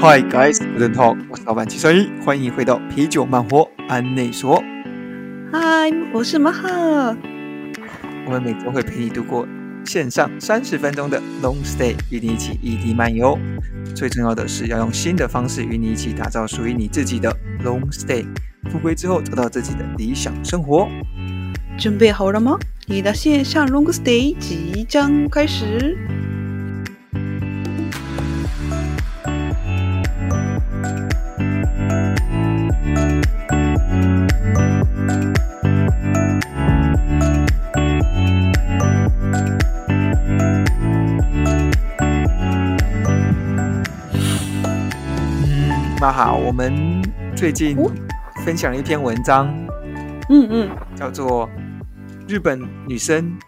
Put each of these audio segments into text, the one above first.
Hi guys, good talk，我是老板七三一，欢迎回到啤酒慢活安内说。Hi，我是马哈。我们每周会陪你度过线上三十分钟的 long stay，与你一起异地漫游。最重要的是要用新的方式与你一起打造属于你自己的 long stay。复归之后，找到自己的理想生活。准备好了吗？你的线上 long stay 即将开始。那好，我们最近分享了一篇文章，嗯嗯，叫做《日本女生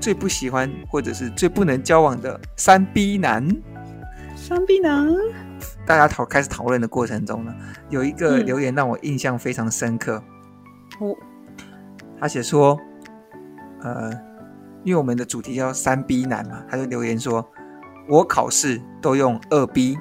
最不喜欢或者是最不能交往的三 B 男》。三 B 男，大家讨开始讨论的过程中呢，有一个留言让我印象非常深刻。哦，他写说，呃，因为我们的主题叫三 B 男嘛，他就留言说，我考试都用二 B。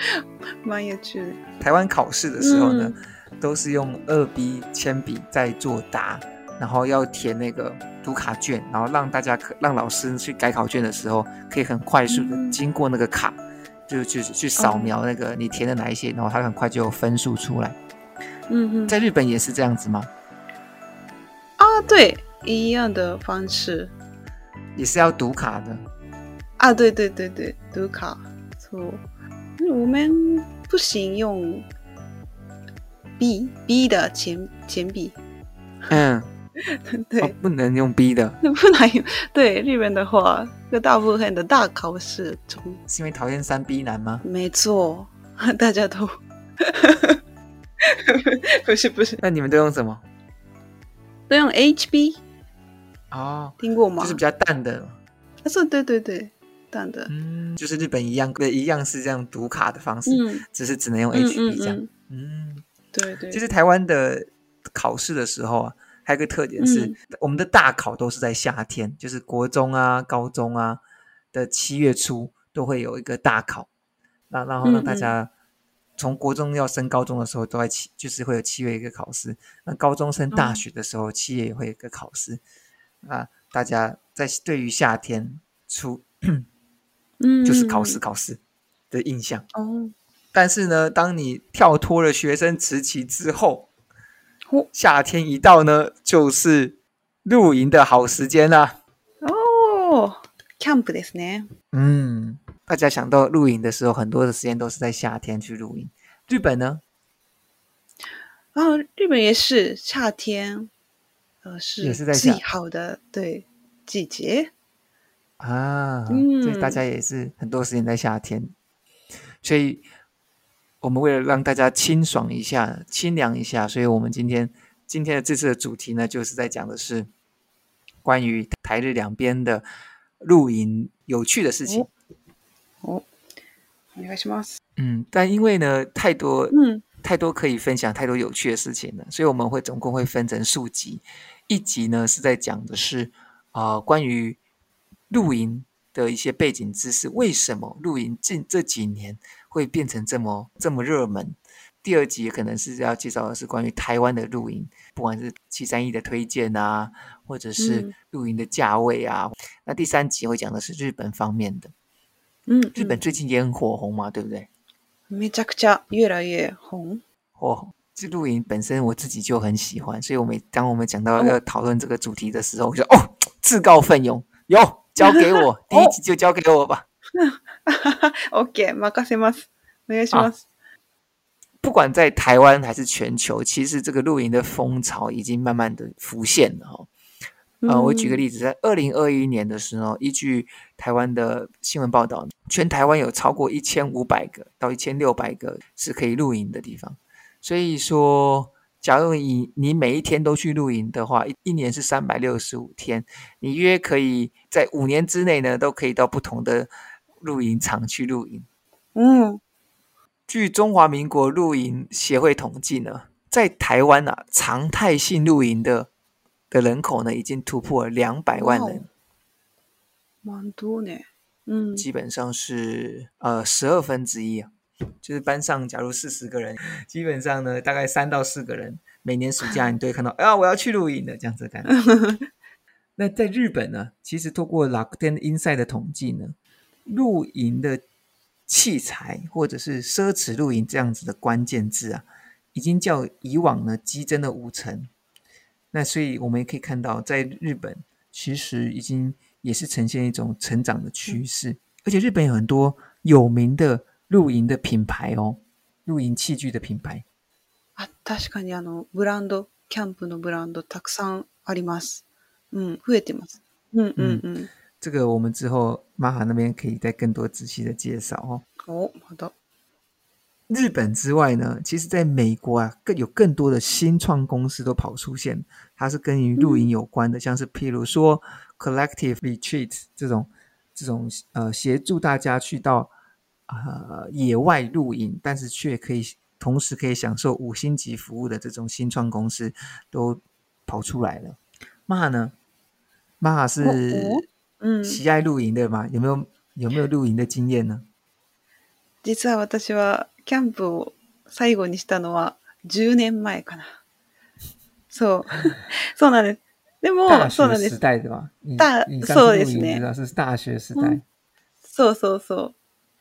蛮有趣的。台湾考试的时候呢，嗯、都是用二 B 铅笔在作答，然后要填那个读卡卷，然后让大家可让老师去改考卷的时候，可以很快速的经过那个卡，嗯、就就去扫描那个你填的哪一些，然后他很快就有分数出来。嗯嗯，在日本也是这样子吗？啊，对，一样的方式，也是要读卡的。啊，对对对对，读卡错。我们不行用 B B 的铅铅笔，嗯，对、哦，不能用 B 的，不能用。对，日本的话，就大部分的大考试中，是因为讨厌三 B 男吗？没错，大家都 不是不是。那你们都用什么？都用 HB 哦，听过吗？就是比较淡的。啊，是，对对对。淡的，嗯，就是日本一样，对，一样是这样读卡的方式，嗯，只是只能用 HB 这样，嗯，嗯。对对。其实台湾的考试的时候啊，还有一个特点是，嗯、我们的大考都是在夏天，就是国中啊、高中啊的七月初都会有一个大考，那然后让大家从国中要升高中的时候都在七，就是会有七月一个考试，那高中升大学的时候七月也会有一个考试，啊、嗯，大家在对于夏天初。嗯，就是考试考试的印象哦。但是呢，当你跳脱了学生时期之后，哦，夏天一到呢，就是露营的好时间啦。哦，キャンプですね。嗯，大家想到露营的时候，很多的时间都是在夏天去露营。日本呢？哦，日本也是夏天，呃，是也是在最好的对季节。 啊，所以大家也是很多时间在夏天，嗯、所以我们为了让大家清爽一下、清凉一下，所以我们今天今天的这次的主题呢，就是在讲的是关于台日两边的露营有趣的事情。哦，お愿いします。嗯，但因为呢，太多嗯太多可以分享、太多有趣的事情了，所以我们会总共会分成数集，一集呢是在讲的是啊、呃、关于。 露营的一些背景知识，为什么露营近这几年会变成这么这么热门？第二集可能是要介绍的是关于台湾的露营，不管是七三一的推荐啊，或者是露营的价位啊。嗯、那第三集会讲的是日本方面的。嗯，嗯，日本最近也很火红嘛，对不对？めちゃくちゃ越来越红。火红，这露营本身我自己就很喜欢，所以我们当我们讲到要讨论这个主题的时候，我就哦，自告奋勇，有。 交给我，第一集就交给我吧。 OK，任せます。お愿いします。不管在台湾还是全球，其实这个露营的风潮已经慢慢的浮现了哈。啊、呃，我举个例子，在二零二一年的时候，依据台湾的新闻报道，全台湾有超过一千五百个到一千六百个是可以露营的地方。所以说。 假如你你每一天都去露营的话，一一年是三百六十五天，你约可以在五年之内呢，都可以到不同的露营场去露营。嗯，据中华民国露营协会统计呢，在台湾啊，常态性露营的的人口呢，已经突破了两百万人，蛮多呢。嗯，基本上是呃十二分之一啊。就是班上假如四十个人，基本上呢，大概三到四个人，每年暑假你都会看到，啊，我要去露营的这样子的感觉。那在日本呢，其实透过 Rakuten Insight 的统计呢，露营的器材或者是奢侈露营这样子的关键字啊，已经较以往呢激增了五成。那所以我们也可以看到，在日本其实已经也是呈现一种成长的趋势，而且日本有很多有名的露营的品牌哦，露营器具的品牌。啊，确かにあのブランドキャンプのブランドたくさんあります。嗯，増えてます。嗯嗯嗯，这个我们之后马哈那边可以再更多仔细的介绍哦。哦，好的。日本之外呢，其实在美国啊，更有更多的新创公司都跑出现，它是跟于露营有关的，嗯、像是譬如说 Collective Retreat 这种这种呃协助大家去到 呃野外露营，但是却可以同时可以享受五星级服务的这种新创公司都跑出来了。马呢？马是嗯喜爱露营的吗？有没有有没有露营的经验呢？実は私はキャンプを最后にしたのは10年前かな。そう。そうなんです。でも、そうなんです。时代大、そうですね。是大学时代。そうそうそう。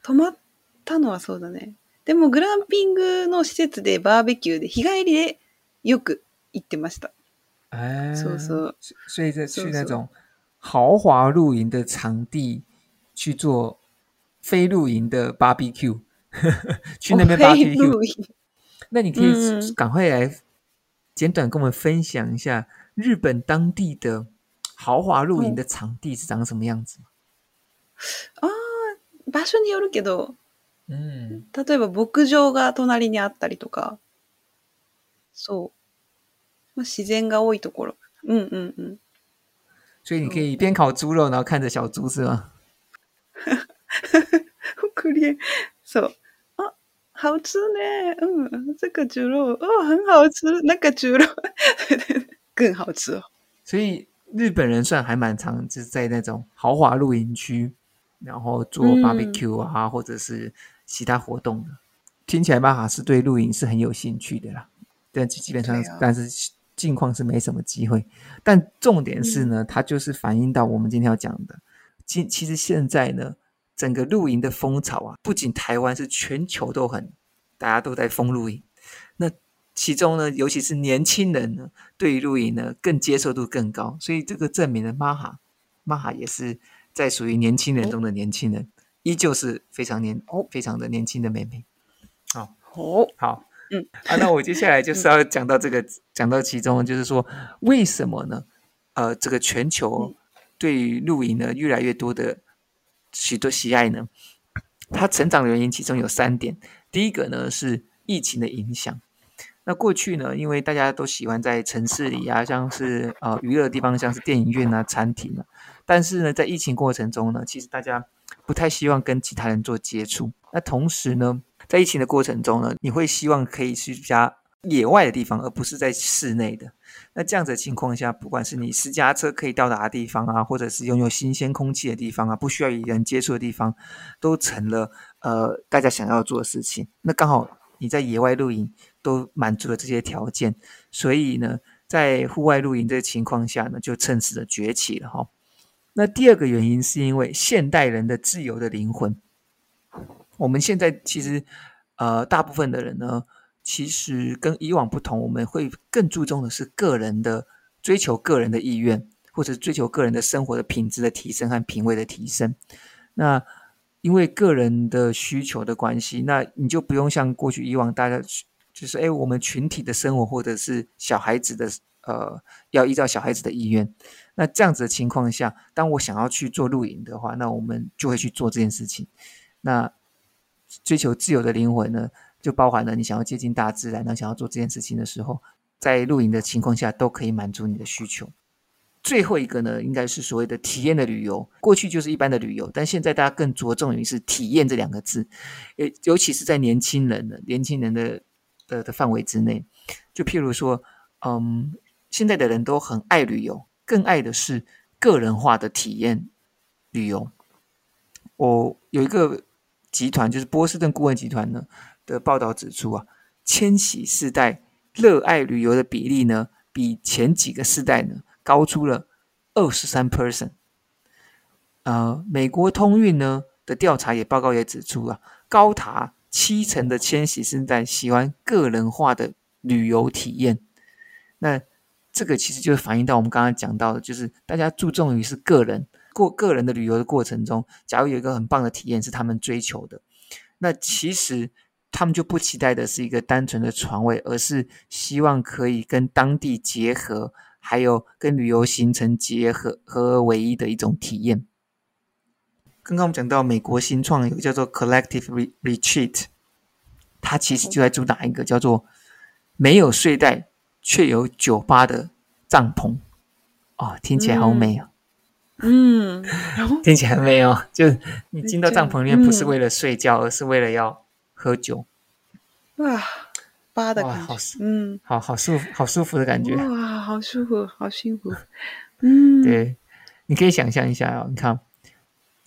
泊まったのはそうだね。でも、グランピングの施设でバーベキューで日帰りでよく行ってました。哎，そうそう。所以在去那种豪华露营的场地去做非露营的 barbecue。去那边 barbecue，那你可以赶快来简短跟我们分享一下日本当地的豪华露营的场地是长什么样子？啊，场所によるけど，嗯，例えば牧场が隣にあったりとか，そう，まあ自然が多いところ，嗯嗯嗯，所以你可以边烤猪肉，然后看着小猪，是吗？好可怜，そう。好吃呢，嗯，这个猪肉。哦，很好吃，那个猪肉。更好吃。哦。所以日本人算还蛮常，就是在那种豪华露营区，然后做 barbecue 啊，嗯、或者是其他活动的。听起来玛哈是对露营是很有兴趣的啦，但基本上，啊、但是近况是没什么机会。但重点是呢，它就是反映到我们今天要讲的，其其实现在呢。整个露营的风潮啊，不仅台湾是全球都很，大家都在疯露营。那其中呢，尤其是年轻人呢，对于露营呢更接受度更高。所以这个证明了马哈，马哈也是在属于年轻人中的年轻人，依旧是非常年哦，非常的年轻的妹妹。好，哦，好，嗯，啊，那我接下来就是要讲到这个，讲到其中，就是说为什么呢？呃，这个全球对于露营呢越来越多的。许多喜爱呢，它成长的原因其中有三点。第一个呢是疫情的影响。那过去呢，因为大家都喜欢在城市里啊，像是呃娱乐地方，像是电影院啊、餐厅啊。但是呢，在疫情过程中呢，其实大家不太希望跟其他人做接触。那同时呢，在疫情的过程中呢，你会希望可以去家野外的地方，而不是在室内的。那这样子的情况下，不管是你私家车可以到达的地方啊，或者是拥有新鲜空气的地方啊，不需要与人接触的地方，都成了呃大家想要做的事情。那刚好你在野外露营都满足了这些条件，所以呢，在户外露营这个情况下呢，就趁势的崛起了哈。那第二个原因是因为现代人的自由的灵魂，我们现在其实呃大部分的人呢。其实跟以往不同，我们会更注重的是个人的追求、个人的意愿，或者追求个人的生活的品质的提升和品味的提升。那因为个人的需求的关系，那你就不用像过去以往大家就是哎，我们群体的生活或者是小孩子的呃，要依照小孩子的意愿。那这样子的情况下，当我想要去做露营的话，那我们就会去做这件事情。那追求自由的灵魂呢？就包含了你想要接近大自然，那想要做这件事情的时候，在露营的情况下都可以满足你的需求。最后一个呢，应该是所谓的体验的旅游。过去就是一般的旅游，但现在大家更着重于是体验这两个字，尤尤其是在年轻人的年轻人的的的范围之内。就譬如说，嗯，现在的人都很爱旅游，更爱的是个人化的体验旅游。我有一个。集团，就是波士顿顾问集团呢的报道指出啊，千禧世代热爱旅游的比例呢，比前几个世代呢高出了二十三 percent。呃，美国通运呢的调查也报告也指出啊，高达七成的千禧世代喜欢个人化的旅游体验。那这个其实就反映到我们刚刚讲到的，就是大家注重于是个人过个人的旅游的过程中，假如有一个很棒的体验是他们追求的，那其实他们就不期待的是一个单纯的床位，而是希望可以跟当地结合，还有跟旅游行程结合合而为一的一种体验。刚刚我们讲到美国新创有一个叫做 Collective Retreat，它其实就在主打一个叫做没有睡袋。却有酒吧的帐篷，哦，听起来好美啊！嗯，听起来很美哦。就你进到帐篷里面，不是为了睡觉，嗯、而是为了要喝酒。哇，吧的感觉，嗯，好好舒服，好舒服的感觉。哇，好舒服，好幸福。嗯，对，你可以想象一下哦。你看，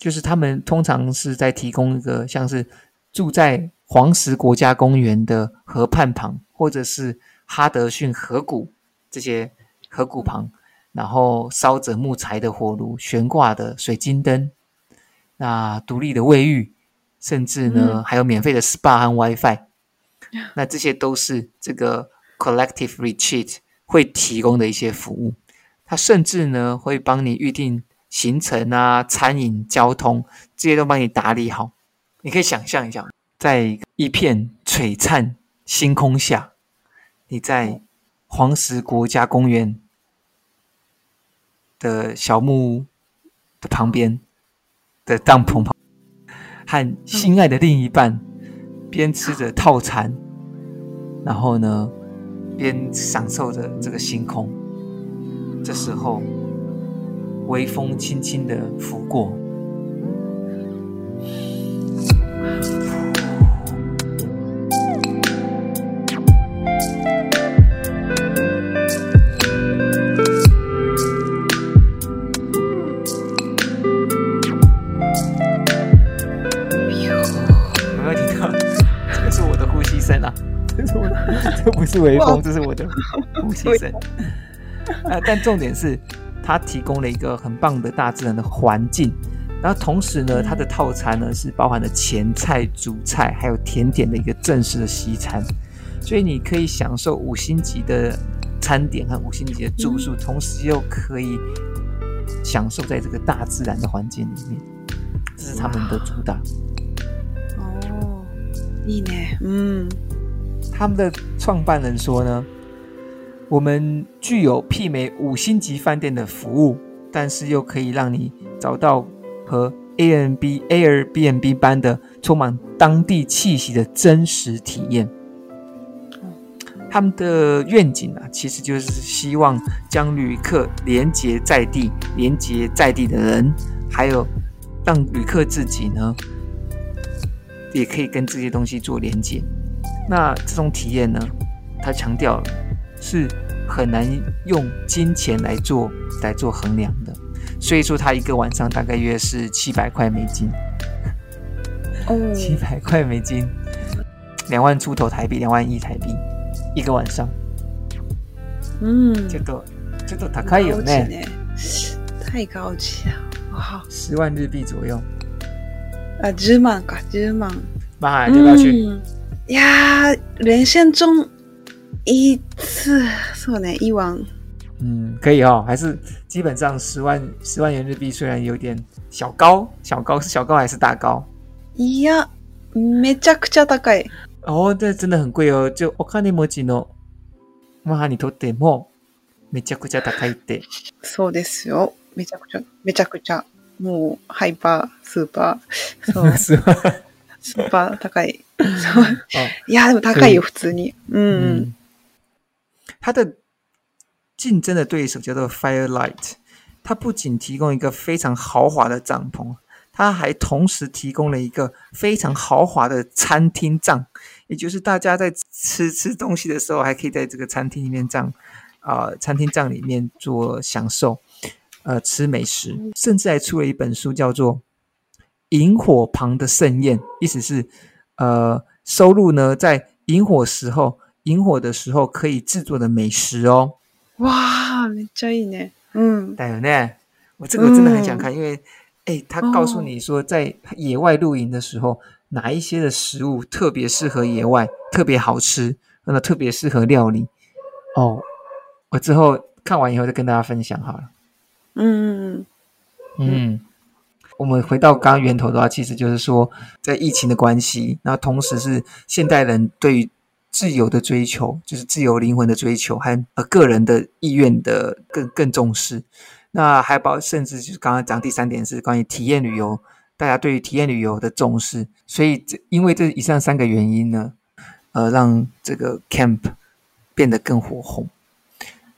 就是他们通常是在提供一个像是住在黄石国家公园的河畔旁，或者是。哈德逊河谷这些河谷旁，然后烧着木材的火炉，悬挂的水晶灯，那独立的卫浴，甚至呢、嗯、还有免费的 SPA 和 WiFi，那这些都是这个 Collective Retreat 会提供的一些服务。它甚至呢会帮你预定行程啊、餐饮、交通这些都帮你打理好。你可以想象一下，在一片璀璨星空下。你在黄石国家公园的小木屋的旁边的帐篷旁，和心爱的另一半边吃着套餐，然后呢，边享受着这个星空。这时候，微风轻轻的拂过。这不是微风，这是我的呼吸声。啊，但重点是，它提供了一个很棒的大自然的环境，然后同时呢，它的套餐呢是包含了前菜、主菜还有甜点的一个正式的西餐，所以你可以享受五星级的餐点和五星级的住宿，同时又可以享受在这个大自然的环境里面，这是他们的主打。哦，いいね，嗯。他们的创办人说呢， 我们具有媲美五星级饭店的服务，但是又可以让你找到和 Airbnb Airbnb 般的充满当地气息的真实体验。他们的愿景啊，其实就是希望将旅客连接在地，连接在地的人，还有让旅客自己呢，也可以跟这些东西做连接。那这种体验呢，他强调是很难用金钱来做来做衡量的，所以说他一个晚上大概约是七百块美金，哦，七百块美金，两万出头台币，两万一台币一个晚上，嗯，这个这个高いよね，太高级了，哇，十万日币左右，啊，十万か，十万，妈，要不要去？嗯呀，人生中 一次，说呢，一万，嗯，可以哦，还是基本上十万十万元日币，虽然有点小高，小高是小高还是大高？いや、めちゃくちゃ高い。哦，这真的很贵哦，就お金持ちの母にとってもめちゃくちゃ高いって。そうですよ。めちゃくちゃ、めちゃくちゃ、もうハイパースーパー。そう。スーパー高い。いや、でも高いよ、普通に。嗯，它的竞争的对手叫做 Firelight，它不仅提供一个非常豪华的帐篷，它还同时提供了一个非常豪华的餐厅帐，也就是大家在吃吃东西的时候，还可以在这个餐厅里面帐啊、餐厅帐里面做享受，呃，吃美食，甚至还出了一本书，叫做。萤火旁的盛宴，意思是呃收录呢在萤火时候，营火的时候可以制作的美食哦。哇，めっちゃいいね。嗯，对呢，我这个真的很想看，嗯、因为哎，他告诉你说，在野外露营的时候，哦、哪一些的食物特别适合野外，特别好吃，那特别适合料理。哦，我之后看完以后再跟大家分享好了。嗯嗯，我们回到刚刚源头的话，其实就是说，在疫情的关系，然后同时是现代人对于 自由的追求，就是自由灵魂的追求，和呃个人的意愿的更更重视。那还包甚至就是刚刚讲第三点是关于体验旅游，大家对于体验旅游的重视。所以这因为这以上三个原因呢，呃，让这个 camp 变得更火红。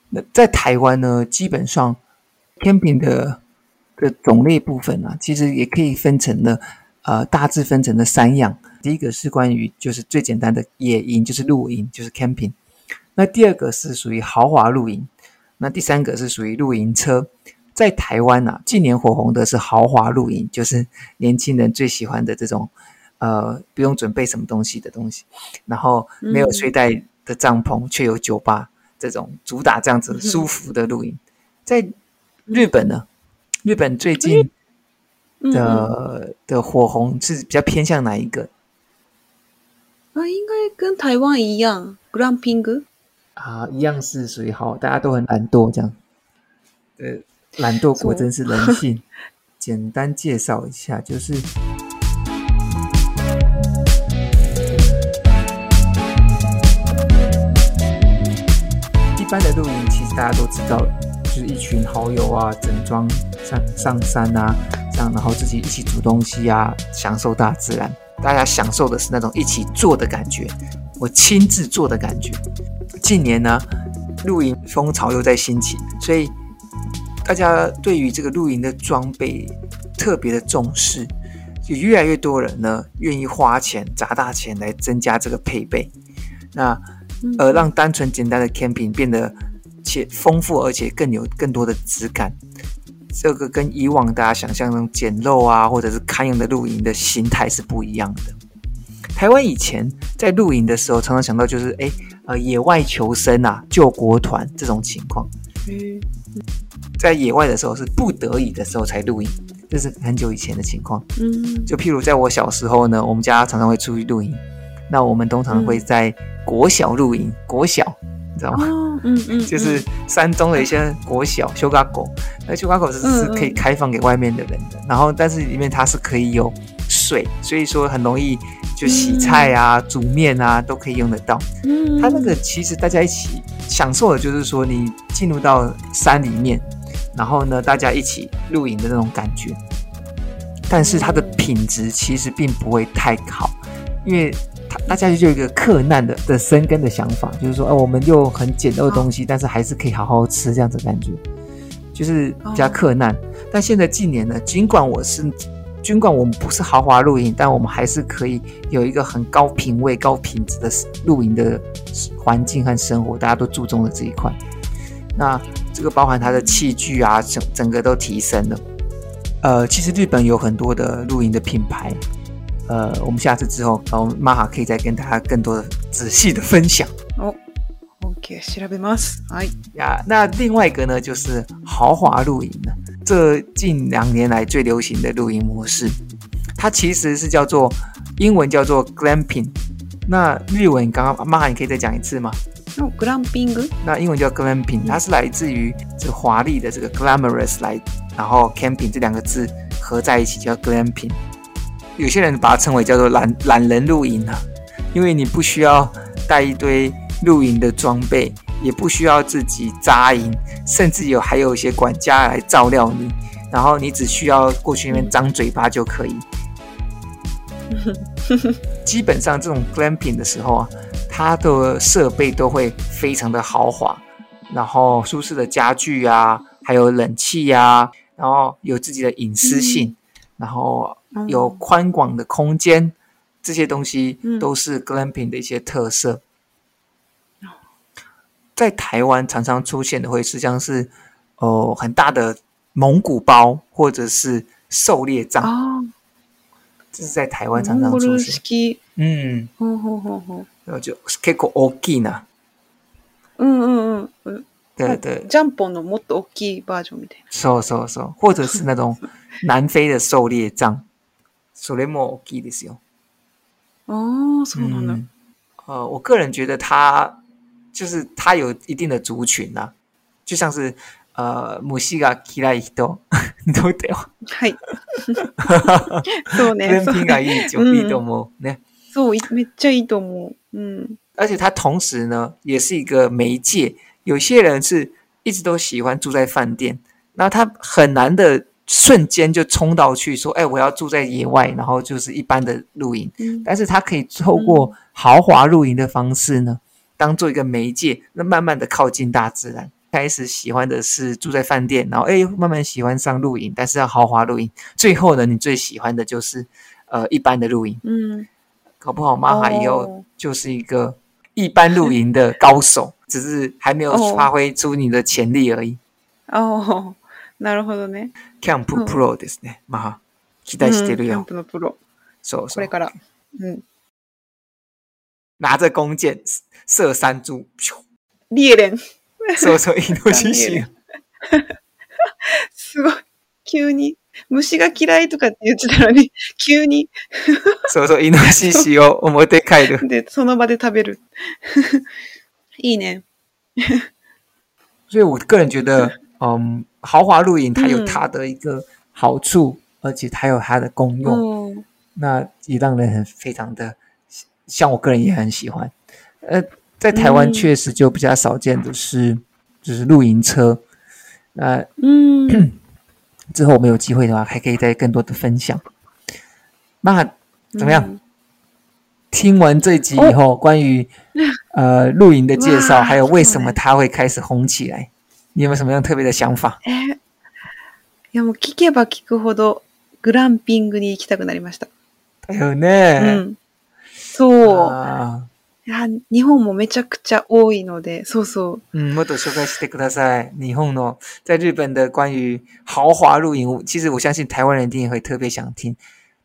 那在台湾呢，基本上 camping 的的种类部分啊，其实也可以分成了呃大致分成了三样。第一个是关于就是最简单的野营，就是露营，就是 camping。那第二个是属于豪华露营，那第三个是属于露营车。在台湾啊，近年火红的是豪华露营，就是年轻人最喜欢的这种，呃，不用准备什么东西的东西，然后没有睡袋的帐篷，却有酒吧，这种主打这样子舒服的露营。在日本呢，日本最近的的火红是比较偏向哪一个？啊，应该跟台湾一样，glamping 啊，一样是属于好，大家都很懒惰这样。呃，懒惰果真是人性。简单介绍一下，就是一般的露营，其实大家都知道，就是一群好友啊，整装上上山啊，这样，然后自己一起煮东西啊，享受大自然。大家享受的是那种一起做的感觉，我亲自做的感觉。近年呢，露营风潮又在兴起，所以大家对于这个露营的装备特别的重视，就越来越多人呢愿意花钱砸大钱来增加这个配备，那呃让单纯简单的 camping 变得且丰富而且更有更多的质感。这个跟以往大家想象中简陋啊，或者是堪用的露营的形态是不一样的。台湾以前在露营的时候，常常想到就是，哎，呃，野外求生啊，救国团这种情况。嗯，在野外的时候是不得已的时候才露营，这是很久以前的情况。嗯，就譬如在我小时候呢，我们家常常会出去露营，那我们通常会在国小露营，国小。你知道吗？嗯嗯，嗯就是山中的一些国小修嘎狗，那修嘎狗是是可以开放给外面的人的。然后，但是里面它是可以有水，所以说很容易就洗菜啊、嗯、煮面啊都可以用得到。嗯，它那个其实大家一起享受的就是说，你进入到山里面，然后呢，大家一起露营的那种感觉。但是它的品质其实并不会太好，因为。大家就有一个克难的的生根的想法，就是说，哦，我们用很简陋的东西，但是还是可以好好吃，这样子的感觉，就是比较克难。但现在近年呢，尽管我是，尽管我们不是豪华露营，但我们还是可以有一个很高品位、高品质的露营的环境和生活，大家都注重了这一块。那这个包含它的器具啊，整整个都提升了。呃，其实日本有很多的露营的品牌。呃，我们下次之后，然后 Maja 可以再跟大家更多的仔细的分享。哦，OK，调べます。哎呀，那另外一个呢，就是豪华露营了。这近两年来最流行的露营模式，它其实是叫做英文叫做 Glamping。那日文刚刚 Maja 你可以再讲一次吗？哦，Glamping。那英文叫 Glamping，它是来自于这个华丽的这个 glamorous 来，然后 camping 这两个字合在一起叫 Glamping。 有些人把它称为叫做懒懒人露营啊，因为你不需要带一堆露营的装备，也不需要自己扎营，甚至有还有一些管家来照料你，然后你只需要过去那边张嘴巴就可以。基本上这种 glamping 的时候啊，它的设备都会非常的豪华，然后舒适的家具啊，还有冷气呀、啊，然后有自己的隐私性，然后。有宽广的空间，这些东西都是 glamping 的一些特色。嗯、在台湾常常出现的会是像是哦很大的蒙古包或者是狩猎帐。哦， 这是在台湾常常出现。嗯，ほほほほ。然后就结构大きいな。嗯嗯嗯。对对。ジャンポンのもっと大きいバージョンみたいな。そうそうそう。或者是那种南非的狩猎杖， それも大きいですよ。哦，そうなんだ。呃，我个人觉得它就是它有一定的族群啊，就像是呃，虫が嫌い人，どうだよ。はい。そうね。人品がいい就いいと思うね。そう、めっちゃいいと思う。嗯。而且它同时呢，也是一个媒介。有些人是一直都喜欢住在饭店，然后他很难的 瞬间就冲到去说：“哎，我要住在野外，然后就是一般的露营。嗯”但是他可以透过豪华露营的方式呢，当做一个媒介，那慢慢的靠近大自然。开始喜欢的是住在饭店，然后哎，慢慢喜欢上露营，但是要豪华露营。最后呢，你最喜欢的就是呃一般的露营。嗯，搞不好玛哈以后就是一个一般露营的高手。只是还没有发挥出你的潜力而已。哦，なるほどね。 キャンププロですね。まあ、期待してるよ。キャンプのプロ。そうそう。これから。嗯。拿着弓箭射山猪。猎人。そうそう、イノシシ。すごい。急に。虫が嫌いとかって言ってたのに、急に。そうそう、イノシシを表帰る。で、その场で食べる。一年，所以我个人觉得，嗯，豪华露营它有它的一个好处，嗯、而且它有它的功用，哦、那也让人很非常的，像我个人也很喜欢。呃，在台湾确实就比较少见的是，嗯、就是露营车。那嗯，之后我们有机会的话，还可以再更多的分享。那怎么样？嗯。听完这集以后，关于呃露营的介绍，还有为什么它会开始红起来，你有没有什么样特别的想法？哎，いやもう闻けば闻くほどグランピングに行きたくなりました。だよね。嗯，そう。いや日本もめちゃくちゃ多いので、そうそう。嗯，もっと绍介してください。日本の在日本的关于豪华露营，其实我相信台湾人一定也会特别想听。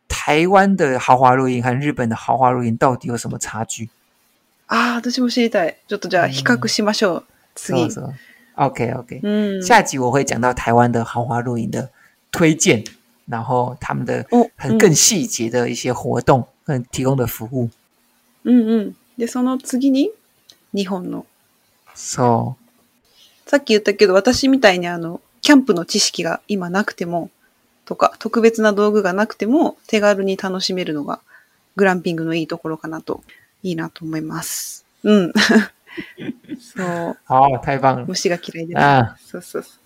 台湾的豪华露营和日本的豪华露营到底有什么差距？啊，私も知りたい。ちょっとじゃあ比较しましょう。次。そうそう。 OK OK。嗯，下集我会讲到台湾的豪华露营的推荐，然后他们的很更细节的一些活动，跟提供的服务。嗯嗯。で、その次に日本の。そう。さっき言ったけど、私みたいにあの、キャンプの知识が今なくても、とか、特别な道具がなくても手軽に楽しめるのがグランピングのいいところかなと、いいなと思います。うん。そう。好，太棒了。虫が嫌いで。啊，そうそうそう。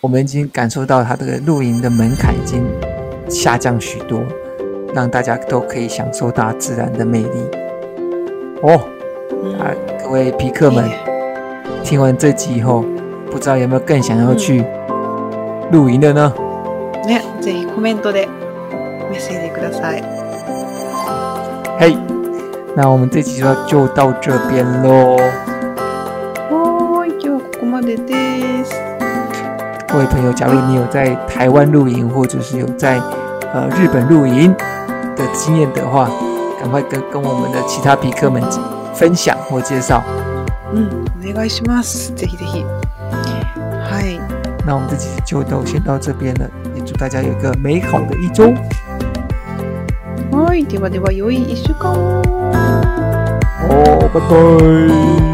我们已经感受到它这个露营的门槛已经下降许多，让大家都可以享受大自然的魅力。哦，嗯、啊，各位皮克们，听完这集以后，不知道有没有更想要去露营的呢？ね、ぜひコメントでメッセージください。嘿， 那我们这集就就到这边喽。哦，今日はここまでです。各位朋友，假如你有在台湾露营，或者是有在呃日本露营的经验的话，赶快跟跟我们的其他皮克们分享或介绍。嗯，お愿いします。ぜひぜひ。はい。那我们这集就都先到这边了。祝大家有一个美好的一周。はい、ではでは良い一周间。 哦，拜拜。